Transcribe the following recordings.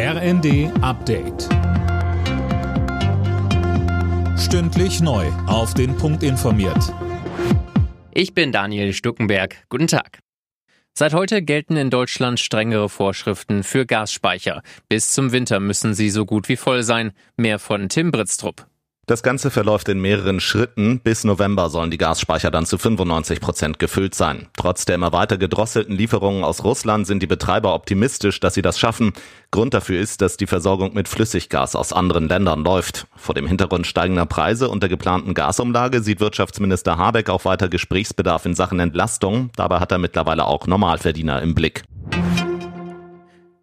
RND Update. Stündlich neu. Auf den Punkt informiert. Ich bin Daniel Stuckenberg. Guten Tag. Seit heute gelten in Deutschland strengere Vorschriften für Gasspeicher. Bis zum Winter müssen sie so gut wie voll sein. Mehr von Tim Britztrup. Das Ganze verläuft in mehreren Schritten. Bis November sollen die Gasspeicher dann zu 95 Prozent gefüllt sein. Trotz der immer weiter gedrosselten Lieferungen aus Russland sind die Betreiber optimistisch, dass sie das schaffen. Grund dafür ist, dass die Versorgung mit Flüssiggas aus anderen Ländern läuft. Vor dem Hintergrund steigender Preise und der geplanten Gasumlage sieht Wirtschaftsminister Habeck auch weiter Gesprächsbedarf in Sachen Entlastung. Dabei hat er mittlerweile auch Normalverdiener im Blick.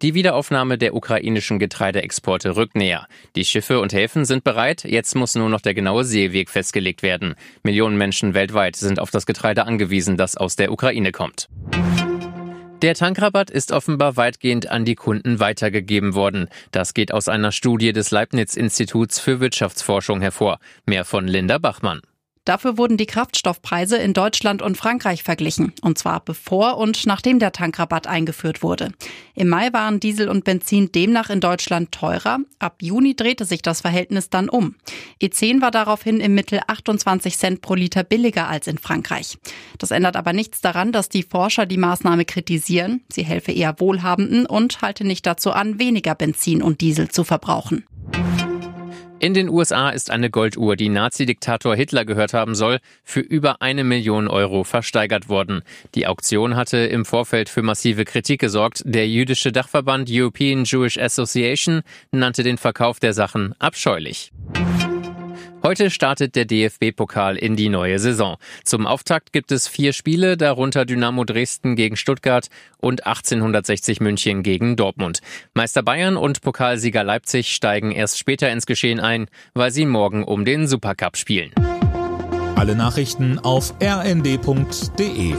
Die Wiederaufnahme der ukrainischen Getreideexporte rückt näher. Die Schiffe und Häfen sind bereit, jetzt muss nur noch der genaue Seeweg festgelegt werden. Millionen Menschen weltweit sind auf das Getreide angewiesen, das aus der Ukraine kommt. Der Tankrabatt ist offenbar weitgehend an die Kunden weitergegeben worden. Das geht aus einer Studie des Leibniz-Instituts für Wirtschaftsforschung hervor. Mehr von Linda Bachmann. Dafür wurden die Kraftstoffpreise in Deutschland und Frankreich verglichen, und zwar bevor und nachdem der Tankrabatt eingeführt wurde. Im Mai waren Diesel und Benzin demnach in Deutschland teurer. Ab Juni drehte sich das Verhältnis dann um. E10 war daraufhin im Mittel 28 Cent pro Liter billiger als in Frankreich. Das ändert aber nichts daran, dass die Forscher die Maßnahme kritisieren. Sie helfe eher Wohlhabenden und halte nicht dazu an, weniger Benzin und Diesel zu verbrauchen. In den USA ist eine Golduhr, die Nazi-Diktator Hitler gehört haben soll, für über eine Million Euro versteigert worden. Die Auktion hatte im Vorfeld für massive Kritik gesorgt. Der jüdische Dachverband European Jewish Association nannte den Verkauf der Sachen abscheulich. Heute startet der DFB-Pokal in die neue Saison. Zum Auftakt gibt es vier Spiele, darunter Dynamo Dresden gegen Stuttgart und 1860 München gegen Dortmund. Meister Bayern und Pokalsieger Leipzig steigen erst später ins Geschehen ein, weil sie morgen um den Supercup spielen. Alle Nachrichten auf rnd.de